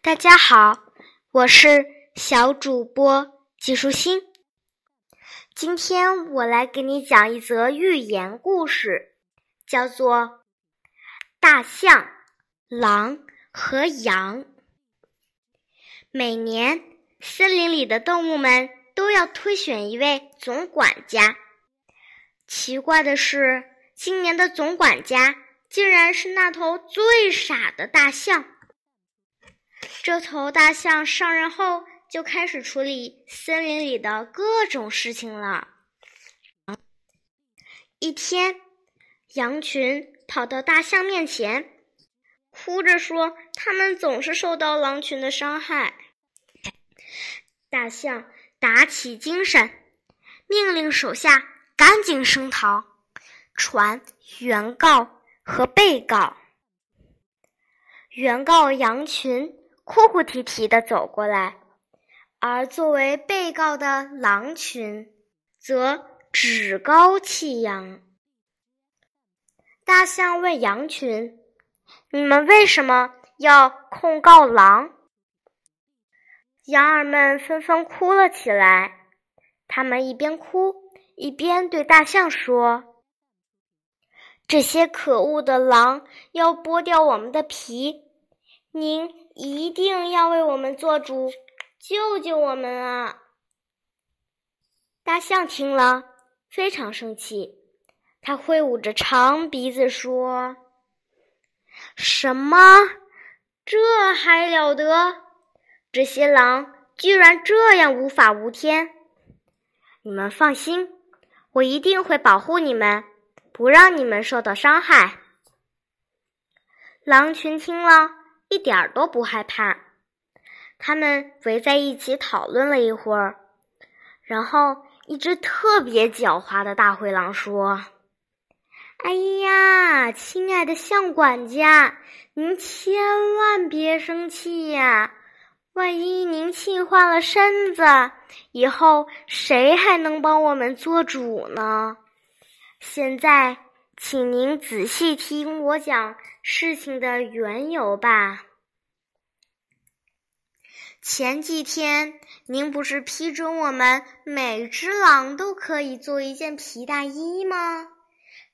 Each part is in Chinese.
大家好，我是小主播季舒心。今天我来给你讲一则寓言故事，叫做《大象、狼和羊》。每年，森林里的动物们都要推选一位总管家。奇怪的是，今年的总管家竟然是那头最傻的大象。这头大象上任后，就开始处理森林里的各种事情了。一天，羊群跑到大象面前，哭着说：“他们总是受到狼群的伤害。”大象打起精神，命令手下赶紧声讨，传原告和被告。原告羊群。哭哭啼啼的走过来，而作为被告的狼群则趾高气扬。大象问羊群：“你们为什么要控告狼？”羊儿们纷纷哭了起来。他们一边哭一边对大象说：“这些可恶的狼要剥掉我们的皮。”您一定要为我们做主，救救我们啊！大象听了非常生气，他挥舞着长鼻子说：“什么？这还了得！这些狼居然这样无法无天！你们放心，我一定会保护你们，不让你们受到伤害。”狼群听了。一点儿都不害怕，他们围在一起讨论了一会儿，然后一只特别狡猾的大灰狼说：“哎呀，亲爱的象管家，您千万别生气呀！万一您气坏了身子，以后谁还能帮我们做主呢？现在。”请您仔细听我讲事情的缘由吧。前几天您不是批准我们每只狼都可以做一件皮大衣吗？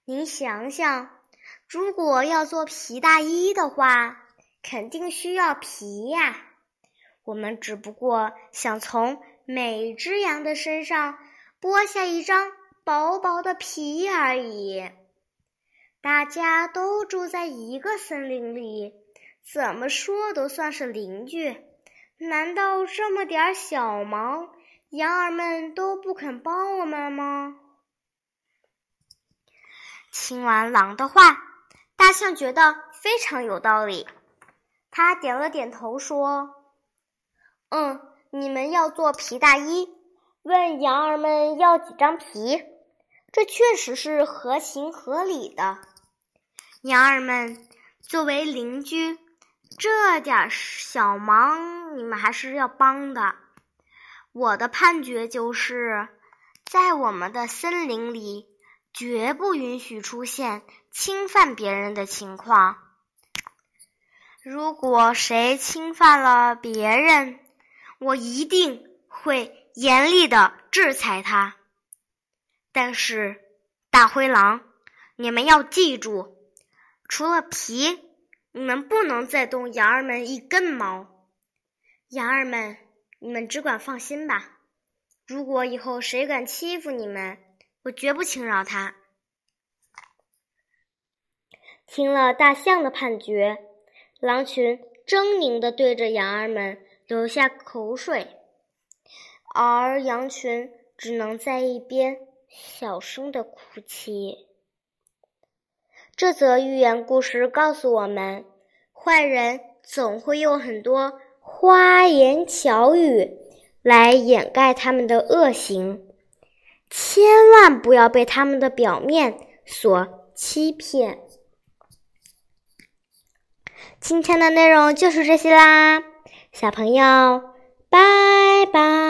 您想想，如果要做皮大衣的话，肯定需要皮呀。我们只不过想从每只羊的身上剥下一张薄薄的皮而已。大家都住在一个森林里，怎么说都算是邻居。难道这么点小忙，羊儿们都不肯帮我们吗？听完狼的话，大象觉得非常有道理。他点了点头，说：“嗯，你们要做皮大衣，问羊儿们要几张皮，这确实是合情合理的。”羊儿们，作为邻居，这点小忙你们还是要帮的。我的判决就是，在我们的森林里，绝不允许出现侵犯别人的情况。如果谁侵犯了别人，我一定会严厉的制裁他。但是，大灰狼，你们要记住。除了皮，你们不能再动羊儿们一根毛。羊儿们，你们只管放心吧。如果以后谁敢欺负你们，我绝不轻饶他。听了大象的判决，狼群狰狞的对着羊儿们流下口水，而羊群只能在一边小声的哭泣。这则寓言故事告诉我们，坏人总会用很多花言巧语来掩盖他们的恶行，千万不要被他们的表面所欺骗。今天的内容就是这些啦，小朋友，拜拜。